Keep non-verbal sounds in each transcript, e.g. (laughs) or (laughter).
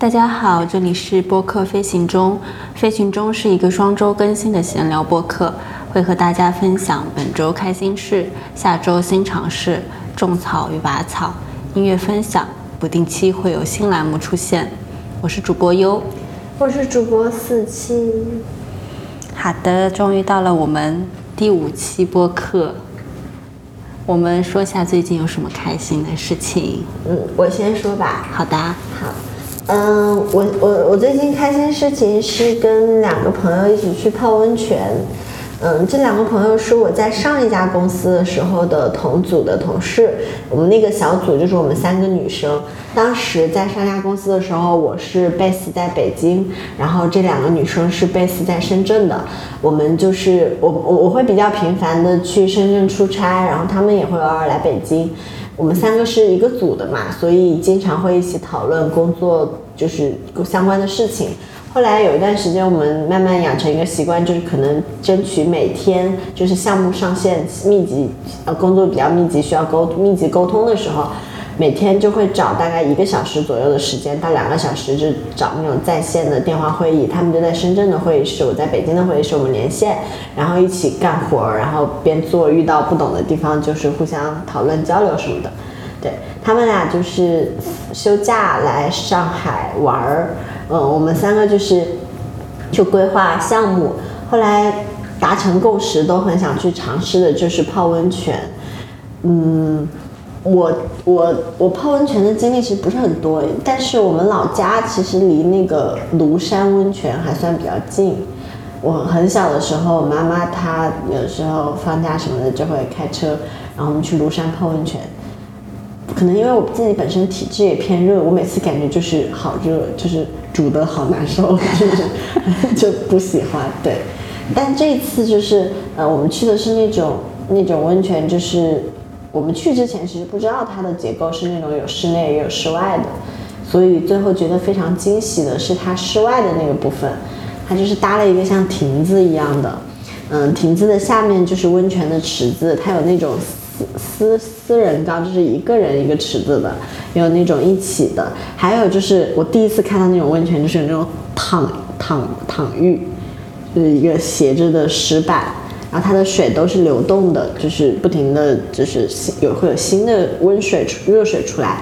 大家好，这里是播客飞行中。飞行中是一个双周更新的闲聊播客，会和大家分享本周开心事、下周新尝试、种草与拔草、音乐分享，不定期会有新栏目出现。我是主播优，我是主播四七。好的，终于到了我们第五期播客。我们说一下最近有什么开心的事情。嗯，我先说吧。好的。好。嗯，我我我最近开心事情是跟两个朋友一起去泡温泉。嗯，这两个朋友是我在上一家公司的时候的同组的同事。我们那个小组就是我们三个女生。当时在上家公司的时候，我是 base 在北京，然后这两个女生是 base 在深圳的。我们就是我我我会比较频繁的去深圳出差，然后他们也会偶尔来北京。我们三个是一个组的嘛，所以经常会一起讨论工作就是相关的事情。后来有一段时间，我们慢慢养成一个习惯，就是可能争取每天就是项目上线密集，呃，工作比较密集，需要沟密集沟通的时候，每天就会找大概一个小时左右的时间到两个小时，就找那种在线的电话会议。他们就在深圳的会议室，我在北京的会议室，我们连线，然后一起干活，然后边做，遇到不懂的地方就是互相讨论交流什么的。对他们俩就是休假来上海玩儿。嗯，我们三个就是去规划项目，后来达成共识，都很想去尝试的，就是泡温泉。嗯，我我我泡温泉的经历其实不是很多，但是我们老家其实离那个庐山温泉还算比较近。我很小的时候，妈妈她有时候放假什么的就会开车，然后我们去庐山泡温泉。可能因为我自己本身体质也偏热，我每次感觉就是好热，就是煮的好难受，就是 (laughs) 就不喜欢。对，但这次就是呃，我们去的是那种那种温泉，就是我们去之前其实不知道它的结构是那种有室内也有室外的，所以最后觉得非常惊喜的是它室外的那个部分，它就是搭了一个像亭子一样的，嗯，亭子的下面就是温泉的池子，它有那种。私私私人缸就是一个人一个池子的，有那种一起的，还有就是我第一次看到那种温泉，就是那种躺躺躺浴，就是一个斜着的石板，然后它的水都是流动的，就是不停的就是有会有新的温水出热水出来，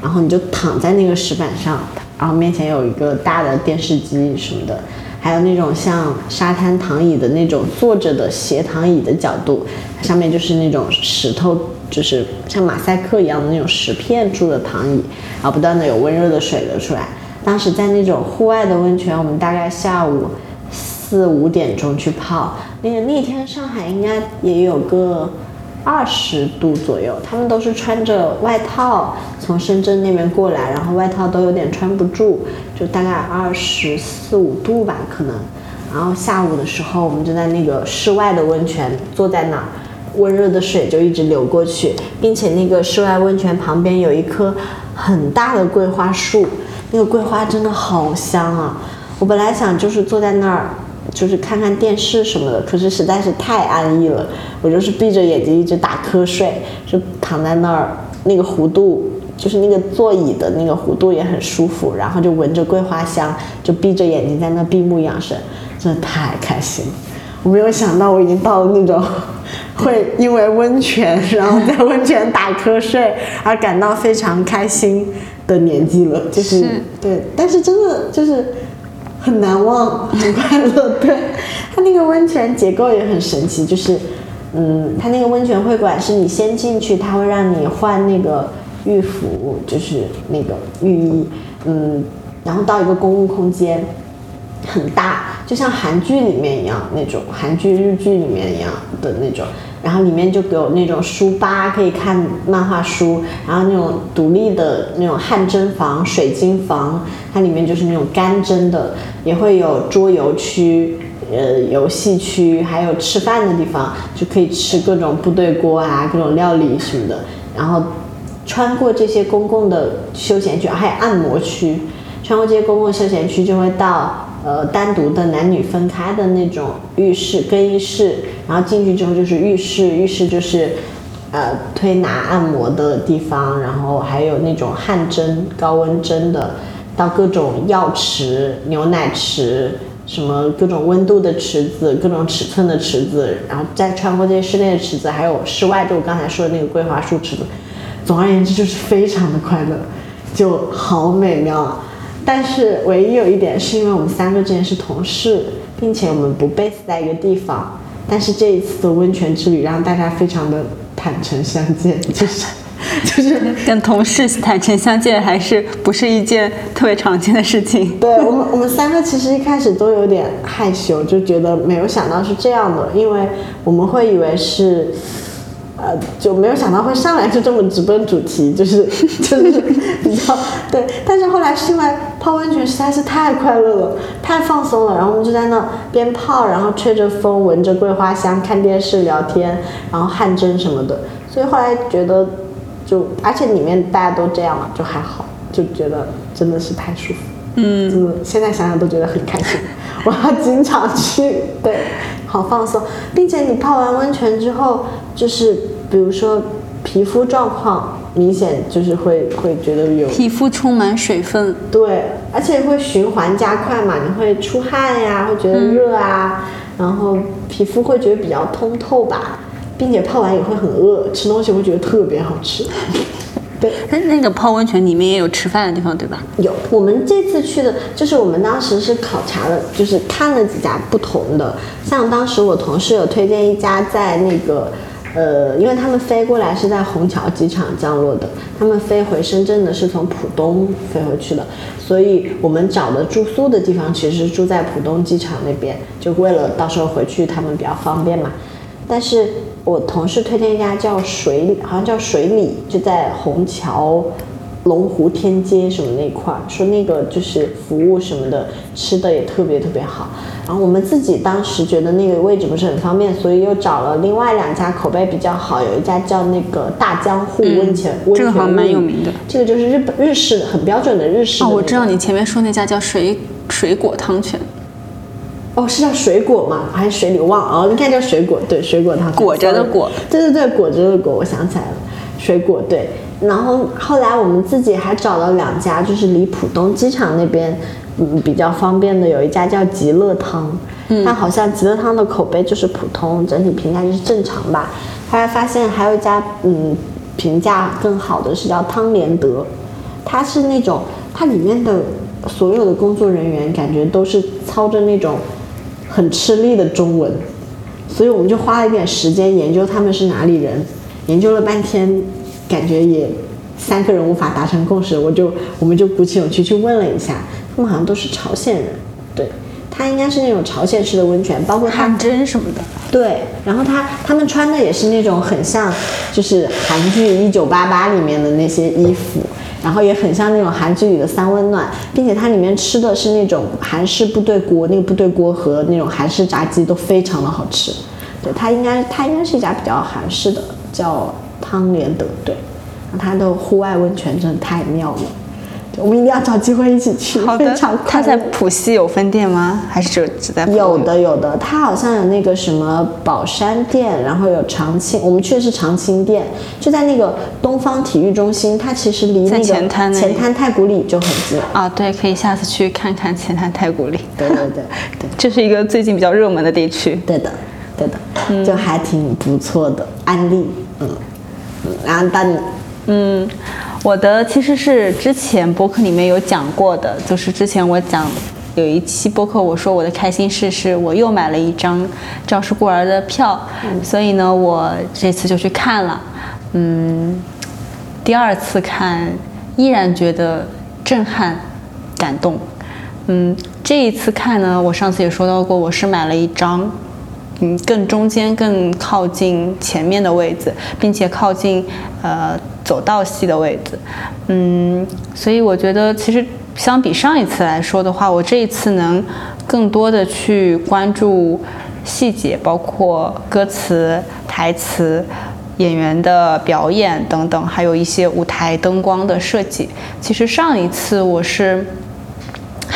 然后你就躺在那个石板上，然后面前有一个大的电视机什么的。还有那种像沙滩躺椅的那种坐着的斜躺椅的角度，上面就是那种石头，就是像马赛克一样的那种石片铸的躺椅，然后不断的有温热的水流出来。当时在那种户外的温泉，我们大概下午四五点钟去泡，那个那天上海应该也有个。二十度左右，他们都是穿着外套从深圳那边过来，然后外套都有点穿不住，就大概二十四五度吧，可能。然后下午的时候，我们就在那个室外的温泉坐在那儿，温热的水就一直流过去，并且那个室外温泉旁边有一棵很大的桂花树，那个桂花真的好香啊！我本来想就是坐在那儿。就是看看电视什么的，可是实在是太安逸了，我就是闭着眼睛一直打瞌睡，就躺在那儿，那个弧度就是那个座椅的那个弧度也很舒服，然后就闻着桂花香，就闭着眼睛在那闭目养神，真的太开心了。我没有想到我已经到了那种会因为温泉，然后在温泉打瞌睡而感到非常开心的年纪了，就是 (laughs) 对，但是真的就是。很难忘，很快乐。对，它那个温泉结构也很神奇，就是，嗯，它那个温泉会馆是你先进去，它会让你换那个浴服，就是那个浴衣，嗯，然后到一个公共空间，很大，就像韩剧里面一样那种，韩剧、日剧里面一样的那种。然后里面就有那种书吧，可以看漫画书，然后那种独立的那种汗蒸房、水晶房，它里面就是那种干蒸的，也会有桌游区、呃游戏区，还有吃饭的地方，就可以吃各种部队锅啊、各种料理什么的。然后穿过这些公共的休闲区，还有按摩区，穿过这些公共休闲区就会到。呃，单独的男女分开的那种浴室、更衣室，然后进去之后就是浴室，浴室就是，呃，推拿按摩的地方，然后还有那种汗蒸、高温蒸的到各种药池、牛奶池，什么各种温度的池子、各种尺寸的池子，然后再穿过这些室内的池子，还有室外，就我刚才说的那个桂花树池子。总而言之，就是非常的快乐，就好美妙啊！但是唯一有一点，是因为我们三个之前是同事，并且我们不 base 在一个地方。但是这一次的温泉之旅让大家非常的坦诚相见，就是就是 (laughs) 跟同事坦诚相见，还是不是一件特别常见的事情。对我们，我们三个其实一开始都有点害羞，就觉得没有想到是这样的，因为我们会以为是。呃，就没有想到会上来就这么直奔主题，就是 (laughs) 就是比较对。但是后来是因为泡温泉实在是太快乐了，太放松了，然后我们就在那边泡，然后吹着风，闻着桂花香，看电视聊天，然后汗蒸什么的。所以后来觉得，就而且里面大家都这样嘛，就还好，就觉得真的是太舒服。嗯，真的现在想想都觉得很开心，我要经常去，对，好放松，并且你泡完温泉之后，就是比如说皮肤状况明显就是会会觉得有皮肤充满水分，对，而且会循环加快嘛，你会出汗呀，会觉得热啊，然后皮肤会觉得比较通透吧，并且泡完也会很饿，吃东西会觉得特别好吃。(laughs) 对，那那个泡温泉里面也有吃饭的地方，对吧？有，我们这次去的，就是我们当时是考察了，就是看了几家不同的。像当时我同事有推荐一家在那个，呃，因为他们飞过来是在虹桥机场降落的，他们飞回深圳的是从浦东飞回去的，所以我们找的住宿的地方其实住在浦东机场那边，就为了到时候回去他们比较方便嘛。但是。我同事推荐一家叫水，好像叫水里，就在虹桥龙湖天街什么那块儿，说那个就是服务什么的，吃的也特别特别好。然后我们自己当时觉得那个位置不是很方便，所以又找了另外两家口碑比较好，有一家叫那个大江户温泉，温泉这个好像蛮有名的。这个就是日本日式的很标准的日式。哦，我知道你前面说那家叫水水果汤泉。哦，是叫水果吗？还是水里忘了？哦，应该叫水果，对，水果汤。果着的果。对对对，果着的果，我想起来了，水果对。然后后来我们自己还找了两家，就是离浦东机场那边，嗯，比较方便的，有一家叫极乐汤，嗯，但好像极乐汤的口碑就是普通，整体评价就是正常吧。后来发现还有一家，嗯，评价更好的是叫汤连德，它是那种它里面的所有的工作人员感觉都是操着那种。很吃力的中文，所以我们就花了一点时间研究他们是哪里人，研究了半天，感觉也三个人无法达成共识，我就我们就鼓起勇气去问了一下，他们好像都是朝鲜人，对，他应该是那种朝鲜式的温泉，包括汗蒸什么的，对，然后他他们穿的也是那种很像就是韩剧《一九八八》里面的那些衣服。然后也很像那种韩剧里的三温暖，并且它里面吃的是那种韩式部队锅，那个部队锅和那种韩式炸鸡都非常的好吃。对，它应该它应该是一家比较韩式的，叫汤连德。对，它的户外温泉真的太妙了。我们一定要找机会一起去。好的。他在浦西有分店吗？还是只只在？有的有的，它好像有那个什么宝山店，然后有长青，我们去的是长青店，就在那个东方体育中心，它其实离那个前滩前滩太古里就很近。啊，对，可以下次去看看前滩太古里。对对对对，(laughs) 这是一个最近比较热门的地区。对的，对的，就还挺不错的案例。嗯嗯，然后到你，嗯。我的其实是之前博客里面有讲过的，就是之前我讲有一期播客，我说我的开心事是我又买了一张《赵氏孤儿》的票，所以呢，我这次就去看了，嗯，第二次看依然觉得震撼、感动，嗯，这一次看呢，我上次也说到过，我是买了一张，嗯，更中间、更靠近前面的位置，并且靠近呃。走道系的位置，嗯，所以我觉得其实相比上一次来说的话，我这一次能更多的去关注细节，包括歌词、台词、演员的表演等等，还有一些舞台灯光的设计。其实上一次我是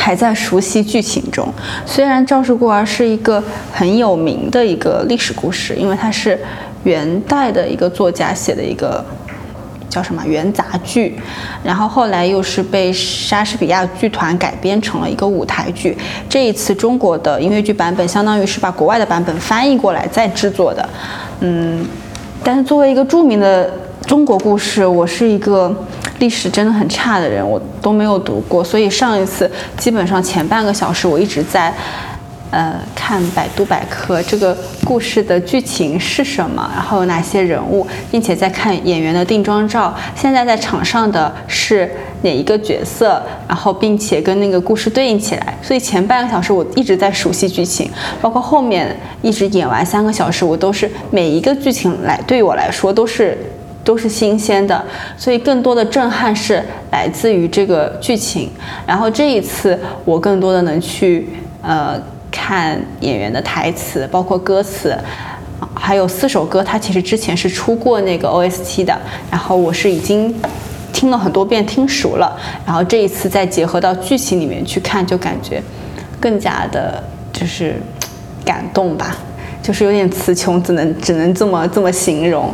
还在熟悉剧情中，虽然《赵氏孤儿》是一个很有名的一个历史故事，因为它是元代的一个作家写的一个。叫什么元杂剧，然后后来又是被莎士比亚剧团改编成了一个舞台剧。这一次中国的音乐剧版本，相当于是把国外的版本翻译过来再制作的。嗯，但是作为一个著名的中国故事，我是一个历史真的很差的人，我都没有读过，所以上一次基本上前半个小时我一直在。呃，看百度百科这个故事的剧情是什么，然后有哪些人物，并且在看演员的定妆照。现在在场上的是哪一个角色，然后并且跟那个故事对应起来。所以前半个小时我一直在熟悉剧情，包括后面一直演完三个小时，我都是每一个剧情来对于我来说都是都是新鲜的。所以更多的震撼是来自于这个剧情。然后这一次我更多的能去呃。看演员的台词，包括歌词，还有四首歌，它其实之前是出过那个 OST 的，然后我是已经听了很多遍，听熟了，然后这一次再结合到剧情里面去看，就感觉更加的，就是感动吧，就是有点词穷，只能只能这么这么形容。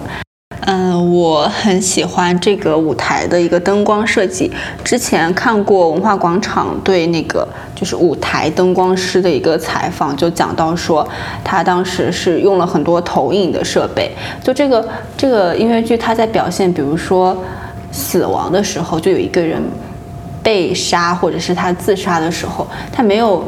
我很喜欢这个舞台的一个灯光设计。之前看过文化广场对那个就是舞台灯光师的一个采访，就讲到说他当时是用了很多投影的设备。就这个这个音乐剧，他在表现，比如说死亡的时候，就有一个人被杀，或者是他自杀的时候，他没有。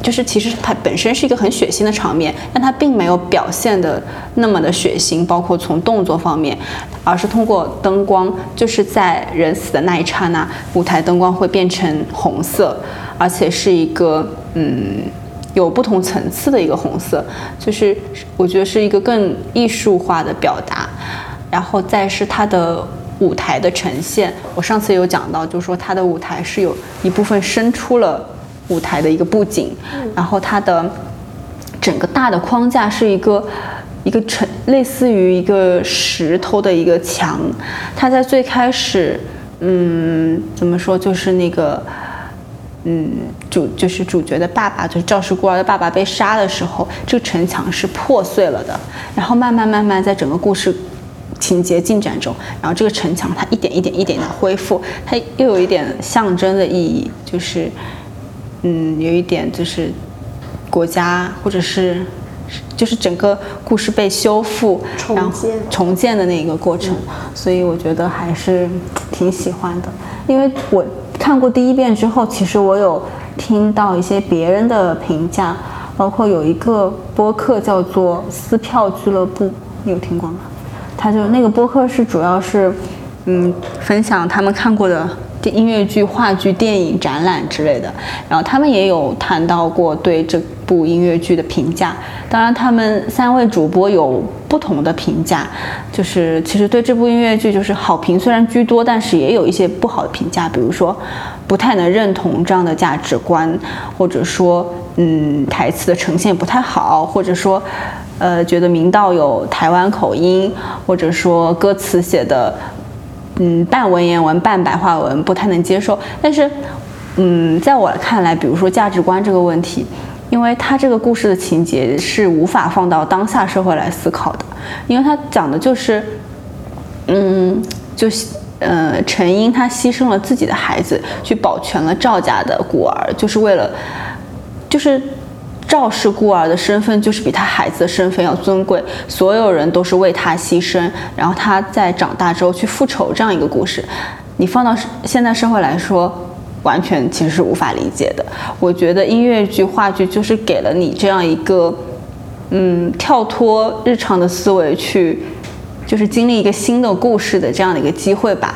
就是其实它本身是一个很血腥的场面，但它并没有表现的那么的血腥，包括从动作方面，而是通过灯光，就是在人死的那一刹那，舞台灯光会变成红色，而且是一个嗯有不同层次的一个红色，就是我觉得是一个更艺术化的表达，然后再是它的舞台的呈现，我上次有讲到，就是说它的舞台是有一部分伸出了。舞台的一个布景，然后它的整个大的框架是一个一个成类似于一个石头的一个墙。它在最开始，嗯，怎么说，就是那个，嗯，主就是主角的爸爸，就是赵氏孤儿的爸爸被杀的时候，这个城墙是破碎了的。然后慢慢慢慢，在整个故事情节进展中，然后这个城墙它一点一点一点的恢复，它又有一点象征的意义，就是。嗯，有一点就是国家或者是就是整个故事被修复、重建、重建的那个过程，所以我觉得还是挺喜欢的。因为我看过第一遍之后，其实我有听到一些别人的评价，包括有一个播客叫做“撕票俱乐部”，你有听过吗？他就那个播客是主要是嗯分享他们看过的。音乐剧、话剧、电影、展览之类的，然后他们也有谈到过对这部音乐剧的评价。当然，他们三位主播有不同的评价，就是其实对这部音乐剧就是好评虽然居多，但是也有一些不好的评价，比如说不太能认同这样的价值观，或者说嗯台词的呈现不太好，或者说呃觉得明道有台湾口音，或者说歌词写的。嗯，半文言文、半白话文不太能接受。但是，嗯，在我看来，比如说价值观这个问题，因为他这个故事的情节是无法放到当下社会来思考的，因为他讲的就是，嗯，就呃，陈英他牺牲了自己的孩子，去保全了赵家的孤儿，就是为了，就是。赵氏孤儿的身份就是比他孩子的身份要尊贵，所有人都是为他牺牲，然后他在长大之后去复仇这样一个故事，你放到现在社会来说，完全其实是无法理解的。我觉得音乐剧、话剧就是给了你这样一个，嗯，跳脱日常的思维去，就是经历一个新的故事的这样的一个机会吧，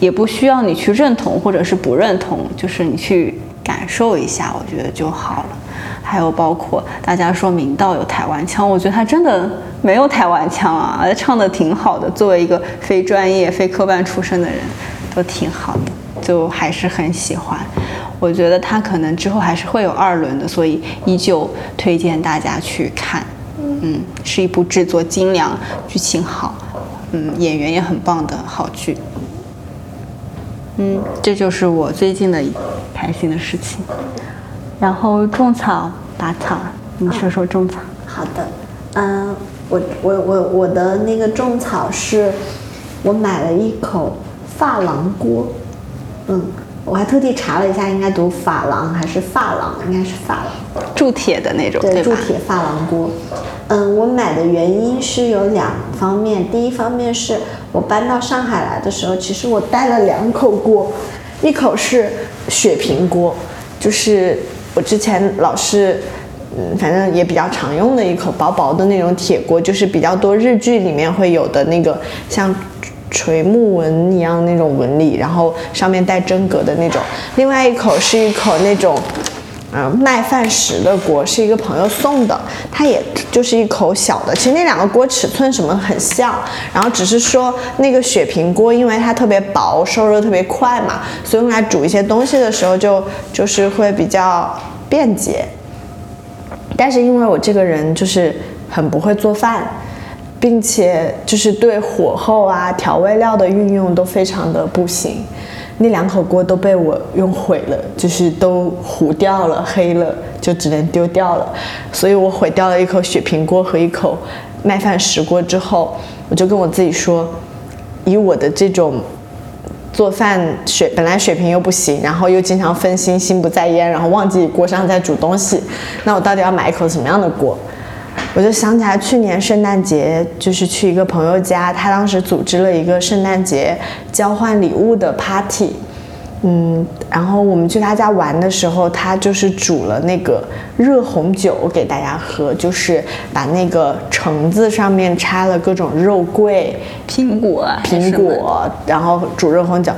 也不需要你去认同或者是不认同，就是你去感受一下，我觉得就好了。还有包括大家说明道有台湾腔，我觉得他真的没有台湾腔啊，唱的挺好的。作为一个非专业、非科班出身的人，都挺好的，就还是很喜欢。我觉得他可能之后还是会有二轮的，所以依旧推荐大家去看。嗯，是一部制作精良、剧情好，嗯，演员也很棒的好剧。嗯，这就是我最近的开心的事情。然后种草拔草，你说说种草。好的，嗯，我我我我的那个种草是，我买了一口珐琅锅，嗯，我还特地查了一下，应该读珐琅还是珐琅？应该是珐琅。铸铁的那种，对，对？铸铁珐琅锅。嗯，我买的原因是有两方面，第一方面是我搬到上海来的时候，其实我带了两口锅，一口是雪平锅，就是我之前老是。嗯，反正也比较常用的一口薄薄的那种铁锅，就是比较多日剧里面会有的那个像垂木纹一样那种纹理，然后上面带真格的那种。另外一口是一口那种。嗯，麦饭石的锅是一个朋友送的，它也就是一口小的。其实那两个锅尺寸什么很像，然后只是说那个雪平锅，因为它特别薄，受热特别快嘛，所以用来煮一些东西的时候就就是会比较便捷。但是因为我这个人就是很不会做饭，并且就是对火候啊、调味料的运用都非常的不行，那两口锅都被我用毁了，就是都糊掉了、黑了，就只能丢掉了。所以我毁掉了一口雪平锅和一口麦饭石锅之后，我就跟我自己说，以我的这种。做饭水本来水平又不行，然后又经常分心，心不在焉，然后忘记锅上在煮东西。那我到底要买一口什么样的锅？我就想起来去年圣诞节，就是去一个朋友家，他当时组织了一个圣诞节交换礼物的 party。嗯，然后我们去他家玩的时候，他就是煮了那个热红酒给大家喝，就是把那个橙子上面插了各种肉桂、苹果、苹果，然后煮热红酒。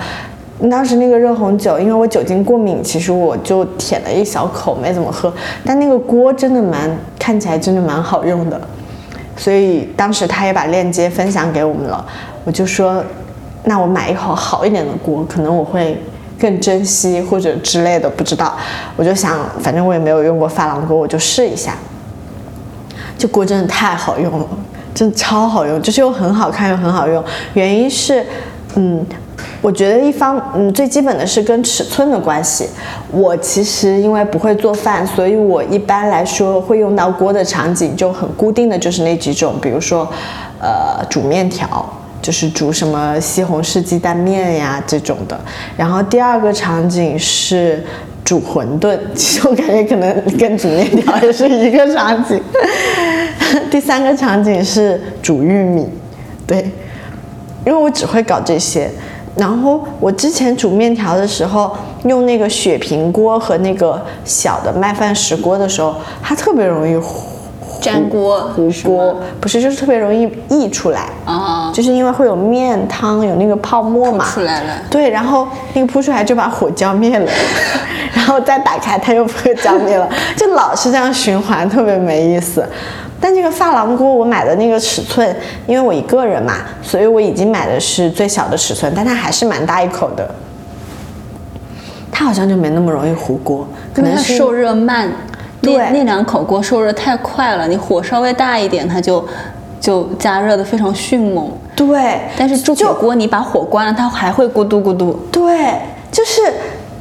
当时那个热红酒，因为我酒精过敏，其实我就舔了一小口，没怎么喝。但那个锅真的蛮，看起来真的蛮好用的，所以当时他也把链接分享给我们了。我就说，那我买一口好一点的锅，可能我会。更珍惜或者之类的，不知道，我就想，反正我也没有用过珐琅锅，我就试一下。这锅真的太好用了，真的超好用，就是又很好看又很好用。原因是，嗯，我觉得一方，嗯，最基本的是跟尺寸的关系。我其实因为不会做饭，所以我一般来说会用到锅的场景就很固定的就是那几种，比如说，呃，煮面条。就是煮什么西红柿鸡蛋面呀这种的，然后第二个场景是煮馄饨，(laughs) 其实我感觉可能跟煮面条也是一个场景。(laughs) 第三个场景是煮玉米，对，因为我只会搞这些。然后我之前煮面条的时候，用那个雪平锅和那个小的麦饭石锅的时候，它特别容易糊。粘锅糊锅不是，就是特别容易溢出来啊，就是因为会有面汤有那个泡沫嘛，出来了。对，然后那个扑出来就把火浇灭了，(laughs) 然后再打开它又不会浇灭了，就老是这样循环，特别没意思。但这个珐琅锅我买的那个尺寸，因为我一个人嘛，所以我已经买的是最小的尺寸，但它还是蛮大一口的。它好像就没那么容易糊锅，可能是受热慢。对，那两口锅受热太快了，你火稍微大一点，它就就加热的非常迅猛。对，但是铸铁锅你把火关了，它还会咕嘟咕嘟。对，就是。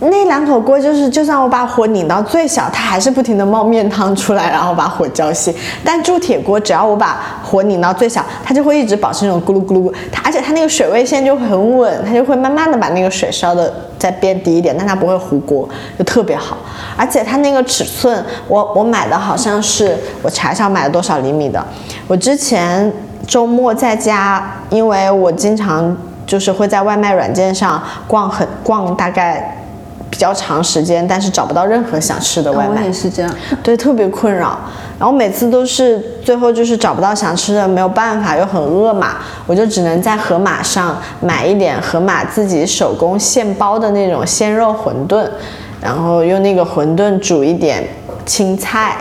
那两口锅就是，就算我把火拧到最小，它还是不停的冒面汤出来，然后把火浇熄。但铸铁锅只要我把火拧到最小，它就会一直保持那种咕噜咕噜，它而且它那个水位线就很稳，它就会慢慢的把那个水烧的再变低一点，但它不会糊锅，就特别好。而且它那个尺寸，我我买的好像是我查一下买了多少厘米的。我之前周末在家，因为我经常就是会在外卖软件上逛很逛大概。比较长时间，但是找不到任何想吃的外卖。我也是这样，(laughs) 对，特别困扰。然后每次都是最后就是找不到想吃的，没有办法，又很饿嘛，我就只能在盒马上买一点盒马自己手工现包的那种鲜肉馄饨，然后用那个馄饨煮一点青菜。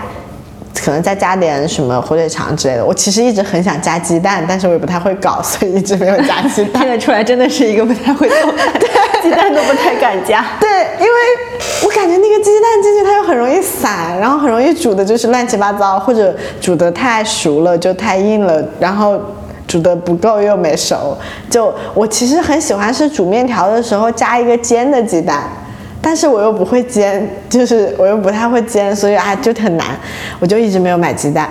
可能再加点什么火腿肠之类的。我其实一直很想加鸡蛋，但是我也不太会搞，所以一直没有加鸡蛋。(laughs) 看得出来，真的是一个不太会做，(laughs) 对，(laughs) 鸡蛋都不太敢加。对，因为我感觉那个鸡蛋进去它又很容易散，然后很容易煮的就是乱七八糟，或者煮的太熟了就太硬了，然后煮的不够又没熟。就我其实很喜欢是煮面条的时候加一个煎的鸡蛋。但是我又不会煎，就是我又不太会煎，所以啊就很难，我就一直没有买鸡蛋。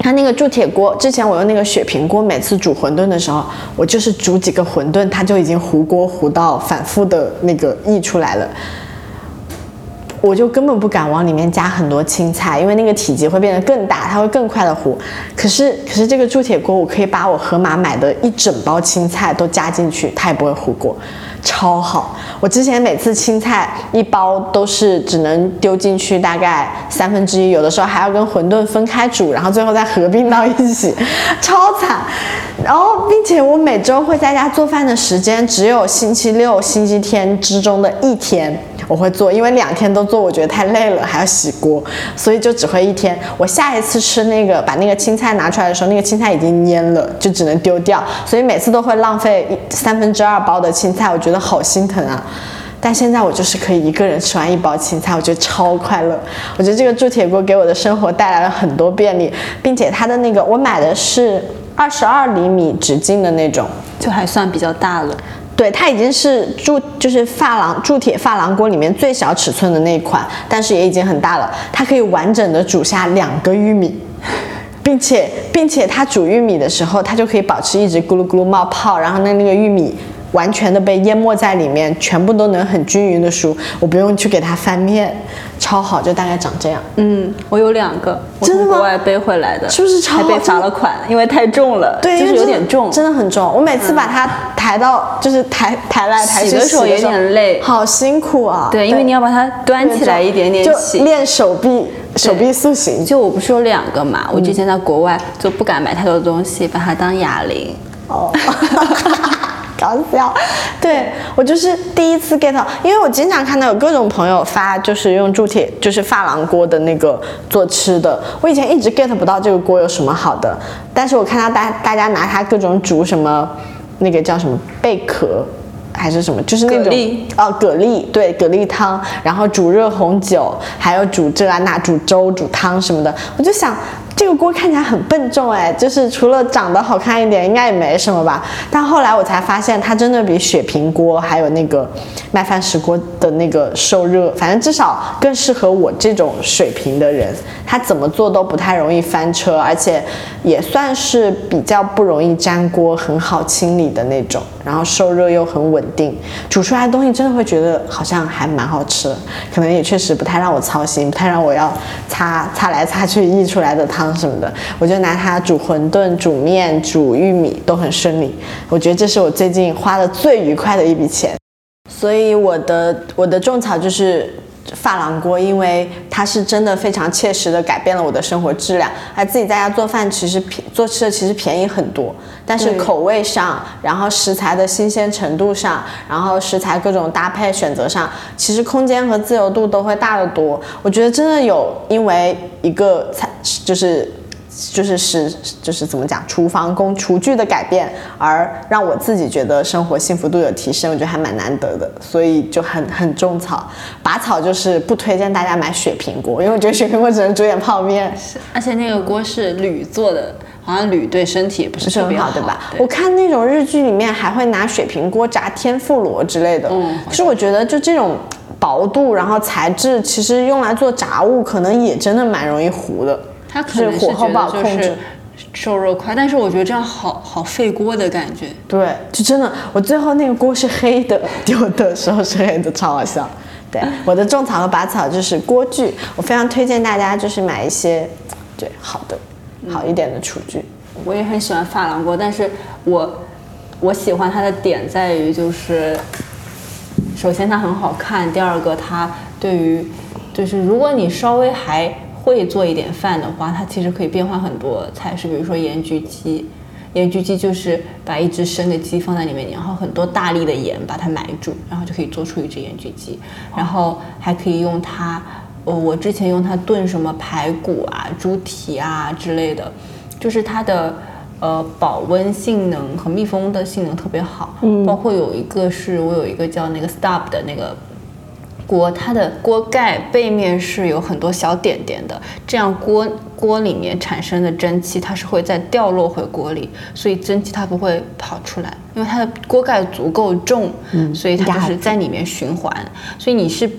它那个铸铁锅，之前我用那个雪平锅，每次煮馄饨的时候，我就是煮几个馄饨，它就已经糊锅糊到反复的那个溢出来了。我就根本不敢往里面加很多青菜，因为那个体积会变得更大，它会更快的糊。可是，可是这个铸铁锅，我可以把我盒马买的一整包青菜都加进去，它也不会糊锅。超好！我之前每次青菜一包都是只能丢进去大概三分之一，有的时候还要跟馄饨分开煮，然后最后再合并到一起，(laughs) 超惨。然后，并且我每周会在家做饭的时间只有星期六、星期天之中的一天我会做，因为两天都做我觉得太累了，还要洗锅，所以就只会一天。我下一次吃那个把那个青菜拿出来的时候，那个青菜已经蔫了，就只能丢掉，所以每次都会浪费三分之二包的青菜，我觉得好心疼啊。但现在我就是可以一个人吃完一包青菜，我觉得超快乐。我觉得这个铸铁锅给我的生活带来了很多便利，并且它的那个我买的是二十二厘米直径的那种，就还算比较大了。对，它已经是铸就是珐琅铸铁珐琅锅里面最小尺寸的那一款，但是也已经很大了。它可以完整的煮下两个玉米，并且并且它煮玉米的时候，它就可以保持一直咕噜咕噜冒泡，然后那那个玉米。完全的被淹没在里面，全部都能很均匀的熟，我不用去给它翻面，超好，就大概长这样。嗯，我有两个，真的吗？国外背回来的，是不是超好？还被罚了款，因为太重了，对，就是有点重，真的很重。我每次把它抬到，就是抬抬来抬去的时候有点累，好辛苦啊。对，因为你要把它端起来一点点洗，练手臂，手臂塑形。就我不是有两个嘛，我之前在国外就不敢买太多东西，把它当哑铃。哦。(laughs) 搞笑，对我就是第一次 get，因为我经常看到有各种朋友发，就是用铸铁，就是珐琅锅的那个做吃的。我以前一直 get 不到这个锅有什么好的，但是我看到大大家拿它各种煮什么，那个叫什么贝壳还是什么，就是那种哦蛤蜊，对蛤蜊汤，然后煮热红酒，还有煮这啊那，煮粥煮汤什么的，我就想。这个锅看起来很笨重哎，就是除了长得好看一点，应该也没什么吧。但后来我才发现，它真的比雪平锅还有那个麦饭石锅的那个受热，反正至少更适合我这种水平的人。它怎么做都不太容易翻车，而且也算是比较不容易粘锅，很好清理的那种。然后受热又很稳定，煮出来的东西真的会觉得好像还蛮好吃。可能也确实不太让我操心，不太让我要擦擦来擦去溢出来的汤。什么的，我就拿它煮馄饨、煮面、煮玉米都很顺利。我觉得这是我最近花的最愉快的一笔钱。所以我的我的种草就是珐琅锅，因为它是真的非常切实的改变了我的生活质量。而自己在家做饭其实便做吃的其实便宜很多，但是口味上，然后食材的新鲜程度上，然后食材各种搭配选择上，其实空间和自由度都会大得多。我觉得真的有因为一个菜就是。就是使就是怎么讲，厨房工厨具的改变，而让我自己觉得生活幸福度有提升，我觉得还蛮难得的，所以就很很种草。拔草就是不推荐大家买雪平锅，因为我觉得雪平锅只能煮点泡面，是，而且那个锅是铝做的，好像铝对身体也不是特别好，对吧？我看那种日剧里面还会拿水平锅炸天妇罗之类的，嗯，可是我觉得就这种薄度，然后材质，其实用来做炸物，可能也真的蛮容易糊的。它可能是觉得就是受热快，但是我觉得这样好好费锅的感觉。对，就真的，我最后那个锅是黑的，丢的时候是黑的，超好笑。对，我的种草和拔草就是锅具，我非常推荐大家就是买一些对好的、好一点的厨具。我也很喜欢珐琅锅，但是我我喜欢它的点在于就是，首先它很好看，第二个它对于就是如果你稍微还。会做一点饭的话，它其实可以变换很多菜式，比如说盐焗鸡。盐焗鸡就是把一只生的鸡放在里面，然后很多大力的盐把它埋住，然后就可以做出一只盐焗鸡。然后还可以用它，呃，我之前用它炖什么排骨啊、猪蹄啊之类的，就是它的呃保温性能和密封的性能特别好。嗯。包括有一个是我有一个叫那个 Stop 的那个。锅它的锅盖背面是有很多小点点的，这样锅锅里面产生的蒸汽它是会再掉落回锅里，所以蒸汽它不会跑出来，因为它的锅盖足够重，嗯，所以它就是在里面循环，所以你是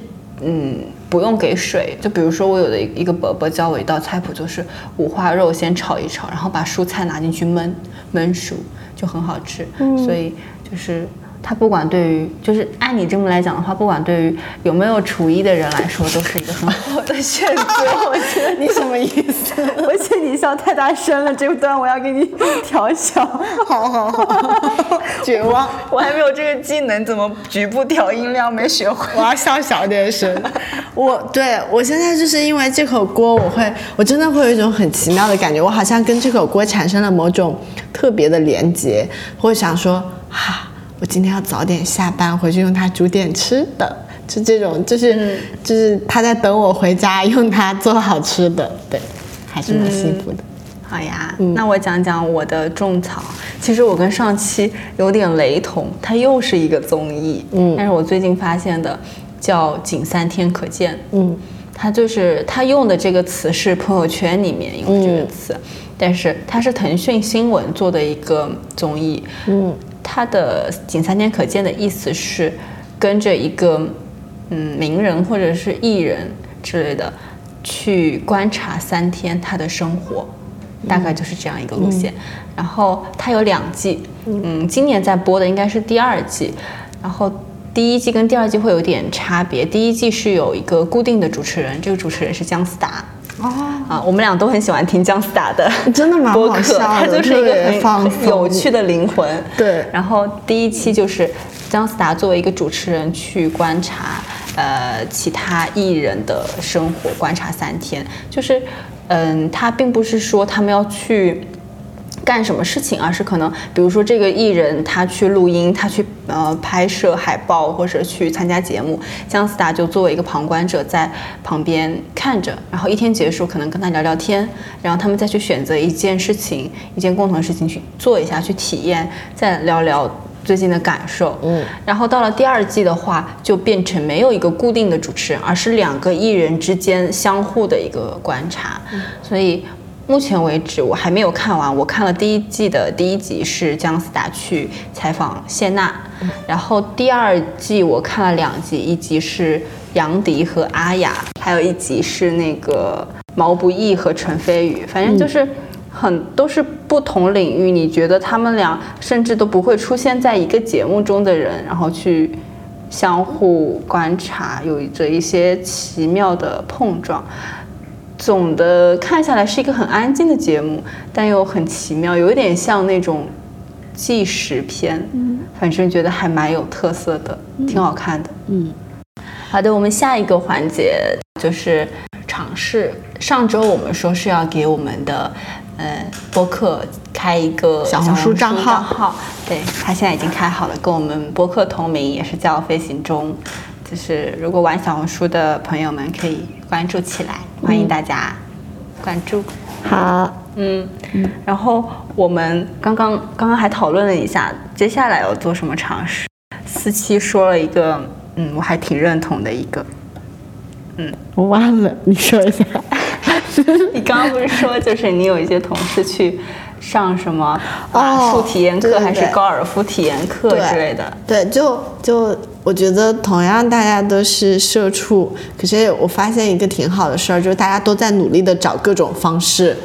嗯，不用给水。就比如说，我有的一个伯伯教我一道菜谱，就是五花肉先炒一炒，然后把蔬菜拿进去焖焖熟，就很好吃。所以就是。它不管对于，就是按你这么来讲的话，不管对于有没有厨艺的人来说，都是一个很好的选择。我觉得你什么意思？(laughs) 我觉得你笑太大声了，这段我要给你调小。好好好，绝望！我还没有这个技能，怎么局部调音量没学会？我要笑小点声。(laughs) 我对我现在就是因为这口锅，我会我真的会有一种很奇妙的感觉，我好像跟这口锅产生了某种特别的连接，会想说哈。我今天要早点下班，回去用它煮点吃的，就这种，就是就是他在等我回家，用它做好吃的，对，还是蛮幸福的。好呀，那我讲讲我的种草。其实我跟上期有点雷同，它又是一个综艺，嗯，但是我最近发现的叫“仅三天可见”，嗯，它就是它用的这个词是朋友圈里面用这个词，但是它是腾讯新闻做的一个综艺，嗯。他的仅三天可见的意思是，跟着一个嗯名人或者是艺人之类的去观察三天他的生活，大概就是这样一个路线。然后他有两季，嗯，今年在播的应该是第二季。然后第一季跟第二季会有点差别，第一季是有一个固定的主持人，这个主持人是姜思达。哦啊，我们俩都很喜欢听姜思达的，(laughs) 真的吗好笑的，他就是一个很有趣的灵魂。对，然后第一期就是姜思达作为一个主持人去观察，呃，其他艺人的生活，观察三天，就是，嗯，他并不是说他们要去。干什么事情而是可能，比如说这个艺人他去录音，他去呃拍摄海报或者去参加节目，姜思达就作为一个旁观者在旁边看着，然后一天结束可能跟他聊聊天，然后他们再去选择一件事情，一件共同的事情去做一下，去体验，再聊聊最近的感受。嗯，然后到了第二季的话，就变成没有一个固定的主持人，而是两个艺人之间相互的一个观察，所以。目前为止我还没有看完，我看了第一季的第一集是姜思达去采访谢娜，然后第二季我看了两集，一集是杨迪和阿雅，还有一集是那个毛不易和陈飞宇，反正就是很都是不同领域，你觉得他们俩甚至都不会出现在一个节目中的人，然后去相互观察，有着一些奇妙的碰撞。总的看下来是一个很安静的节目，但又很奇妙，有一点像那种纪实片。嗯，反正觉得还蛮有特色的，挺好看的。嗯，好的，我们下一个环节就是尝试。上周我们说是要给我们的呃播客开一个小红书账号，对他现在已经开好了，跟我们播客同名，也是叫飞行中。就是如果玩小红书的朋友们可以关注起来，欢迎大家关注。好，嗯，然后我们刚刚刚刚还讨论了一下，接下来要做什么尝试。四七说了一个，嗯，我还挺认同的一个，嗯，我忘了，你说一下。(laughs) 你刚刚不是说，就是你有一些同事去。上什么马术体验课还是高尔夫体验课之类的？对，就就我觉得同样大家都是社畜，可是我发现一个挺好的事儿，就是大家都在努力的找各种方式，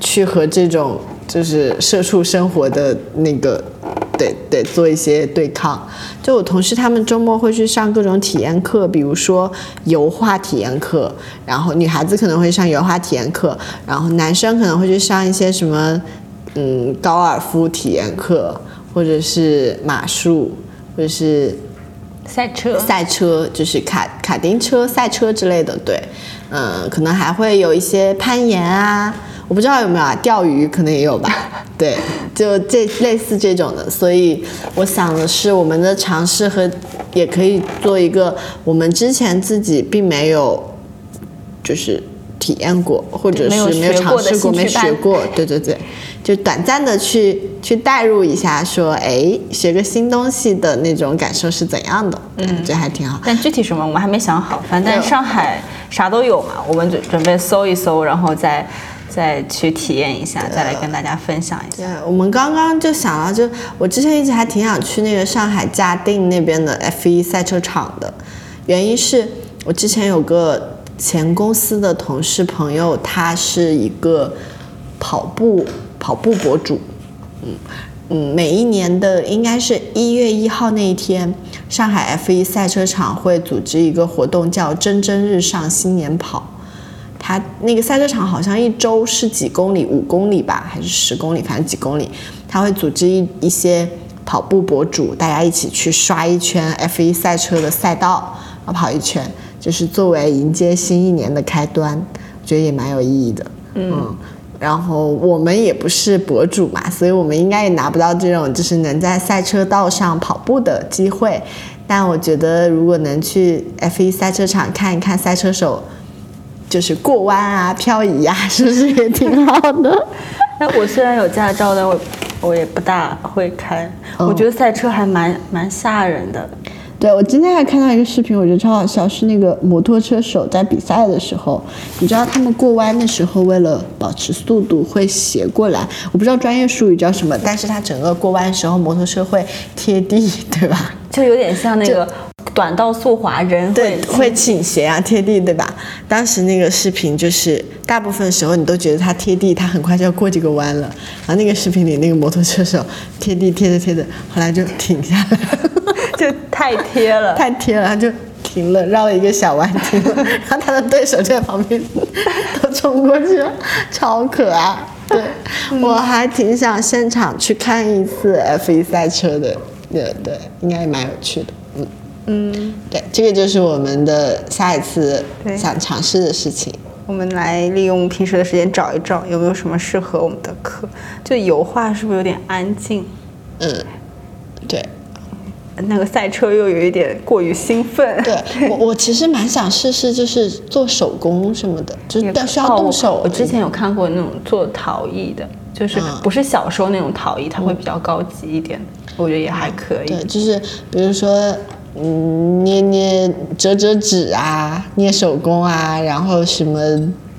去和这种就是社畜生活的那个，(laughs) 对对，做一些对抗。就我同事他们周末会去上各种体验课，比如说油画体验课，然后女孩子可能会上油画体验课，然后男生可能会去上一些什么。嗯，高尔夫体验课，或者是马术，或者是赛车，赛车就是卡卡丁车、赛车之类的。对，嗯，可能还会有一些攀岩啊，我不知道有没有啊，钓鱼可能也有吧。(laughs) 对，就这类似这种的。所以我想的是，我们的尝试和也可以做一个我们之前自己并没有，就是。体验过，或者是没有尝试过、没学过，对对对，就短暂的去去代入一下，说哎，学个新东西的那种感受是怎样的？嗯，这还挺好。但具体什么我们还没想好，反正上海啥都有嘛，我们准准备搜一搜，然后再再去体验一下，再来跟大家分享一下。对，我们刚刚就想到，就我之前一直还挺想去那个上海嘉定那边的 F1 赛车场的，原因是。我之前有个前公司的同事朋友，他是一个跑步跑步博主，嗯嗯，每一年的应该是一月一号那一天，上海 F1 赛车场会组织一个活动，叫“蒸蒸日上新年跑”。他那个赛车场好像一周是几公里，五公里吧，还是十公里，反正几公里。他会组织一一些跑步博主，大家一起去刷一圈 F1 赛车的赛道，啊跑一圈，就是作为迎接新一年的开端，我觉得也蛮有意义的。嗯，然后我们也不是博主嘛，所以我们应该也拿不到这种就是能在赛车道上跑步的机会。但我觉得如果能去 F1 赛车场看一看赛车手。就是过弯啊、漂移啊、是不是也挺好的？(laughs) 那我虽然有驾照，但我我也不大会开。哦我觉得赛车还蛮蛮吓人的。对，我今天还看到一个视频，我觉得超好笑，是那个摩托车手在比赛的时候，你知道他们过弯的时候，为了保持速度会斜过来，我不知道专业术语叫什么，但是他整个过弯的时候，摩托车会贴地，对吧？就有点像那个短道速滑，人对，会会倾斜啊，贴地，对吧？当时那个视频就是大部分时候你都觉得他贴地，他很快就要过这个弯了，然后那个视频里那个摩托车手贴地贴着贴着，后来就停下来了。(laughs) (laughs) 就太贴了。太贴了，他就停了，绕了一个小弯停了，然后他的对手就在旁边都冲过去了，超可爱。对，我还挺想现场去看一次 F1 赛车的，对对，应该也蛮有趣的。嗯嗯，对，这个就是我们的下一次想尝试的事情。我们来利用平时的时间找一找有没有什么适合我们的课。就油画是不是有点安静？嗯，对。那个赛车又有一点过于兴奋。对我，我其实蛮想试试，就是做手工什么的，就是但需要哦动手。我之前有看过那种做陶艺的，就是嗯不是小时候那种陶艺，它会比较高级一点，我觉得也还可以。对，就是比如说，嗯，捏捏折折纸啊，捏手工啊，然后什么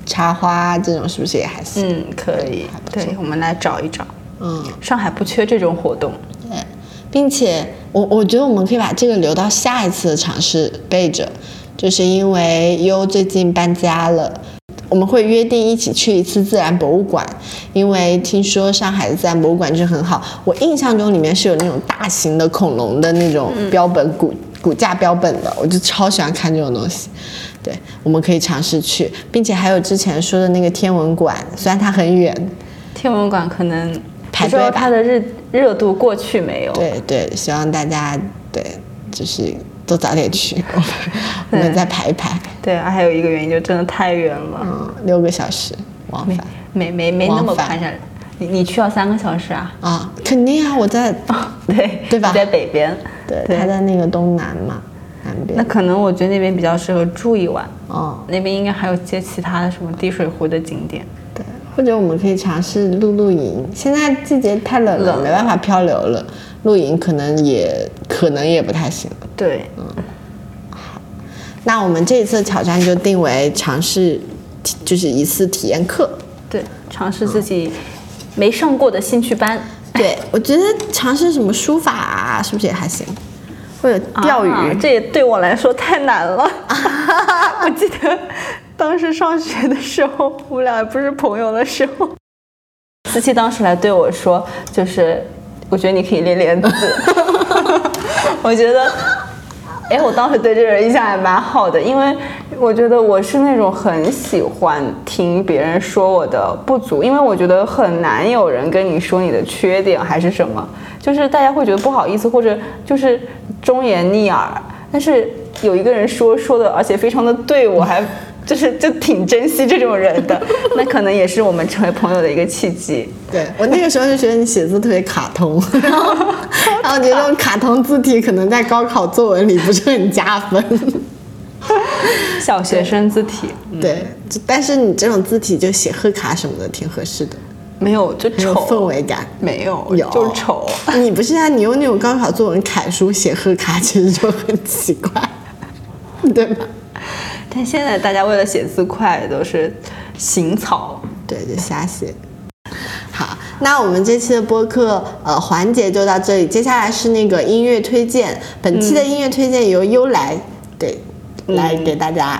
插花这种，是不是也还行？嗯，可以对，我们来找一找。嗯，上海不缺这种活动。对，并且我我觉得我们可以把这个留到下一次的尝试备着，就是因为优最近搬家了。我们会约定一起去一次自然博物馆，因为听说上海的自然博物馆就很好。我印象中里面是有那种大型的恐龙的那种标本骨、骨架标本的，我就超喜欢看这种东西。对，我们可以尝试去，并且还有之前说的那个天文馆，虽然它很远，天文馆可能排队吧它的热热度过去没有。对对，希望大家对就是都早点去，(laughs) 我们再排一排。对，还有一个原因就真的太远了，嗯，六个小时往返没没没那么往返宽敞。你你去要三个小时啊？啊，肯定啊，我在 (laughs) 对对吧在北边。对对他在那个东南嘛，南边那。可能我觉得那边比较适合住一晚，哦，那边应该还有些其他的什么滴水湖的景点。对，或者我们可以尝试露露营。现在季节太冷了，冷没办法漂流了，露营可能也可能也不太行了。对，那我们这一次挑战就定为尝试，就是一次体验课。对，尝试自己没上过的兴趣班。对，我觉得尝试什么书法啊，是不是也还行？或者钓鱼，这也对我来说太难了。(laughs) 我记得当时上学的时候，我们俩还不是朋友的时候，思琪当时来对我说，就是我觉得你可以练练字。我觉得，哎，我当时对这个人印象还蛮好的，因为我觉得我是那种很喜欢听别人说我的不足，因为我觉得很难有人跟你说你的缺点还是什么，就是大家会觉得不好意思，或者就是忠言逆耳。但是有一个人说说的，而且非常的对我还。就是就挺珍惜这种人的，那可能也是我们成为朋友的一个契机。对我那个时候就觉得你写字特别卡通，然 (laughs) 后然后觉得卡通字体可能在高考作文里不是很加分。(laughs) 小学生字体对，就但是你这种字体就写贺卡什么的挺合适的，没有就丑，氛围感。没有有就是丑。(laughs) 你不是啊？你用那种高考作文楷书写贺卡，其实就很奇怪，对吧？但现在大家为了写字快，都是行草。对，就瞎写。好，那我们这期的播客呃环节就到这里，接下来是那个音乐推荐。本期的音乐推荐由优来对来给大家。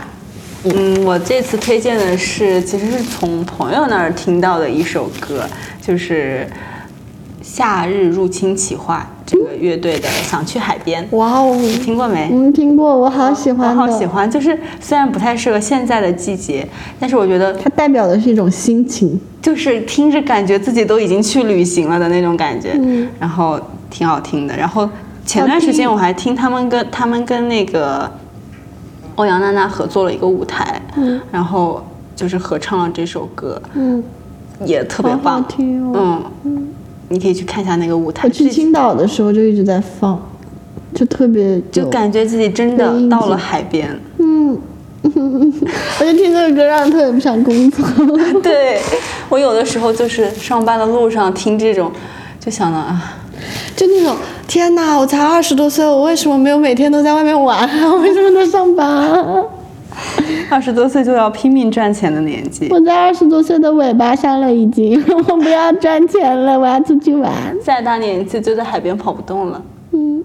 嗯，我这次推荐的是，其实是从朋友那儿听到的一首歌，就是《夏日入侵企划》这个乐队的《想去海边》，哇哦，听过没？嗯，听过，我好喜欢。我好喜欢，就是虽然不太适合现在的季节，但是我觉得它代表的是一种心情。就是听着感觉自己都已经去旅行了的那种感觉，嗯然后挺好听的。然后前段时间我还听他们跟他们跟那个欧阳娜娜合作了一个舞台，嗯然后就是合唱了这首歌，嗯，也特别好好棒。听哦嗯，你可以去看一下那个舞台，我去青岛的时候就一直在放，就特别就感觉自己真的到了海边。嗯，(laughs) 我就听这个歌让人特别不想工作。(laughs) 对我有的时候就是上班的路上听这种，就想到啊。就那种天哪，我才二十多岁，我为什么没有每天都在外面玩啊？(laughs) 我为什么在上班啊？(laughs) 二十多岁就要拼命赚钱的年纪，我在二十多岁的尾巴上了，已经，(laughs) 我不要赚钱了，我要出去玩。再大年纪就在海边跑不动了。嗯，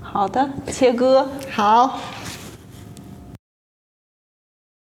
好的，切割。好。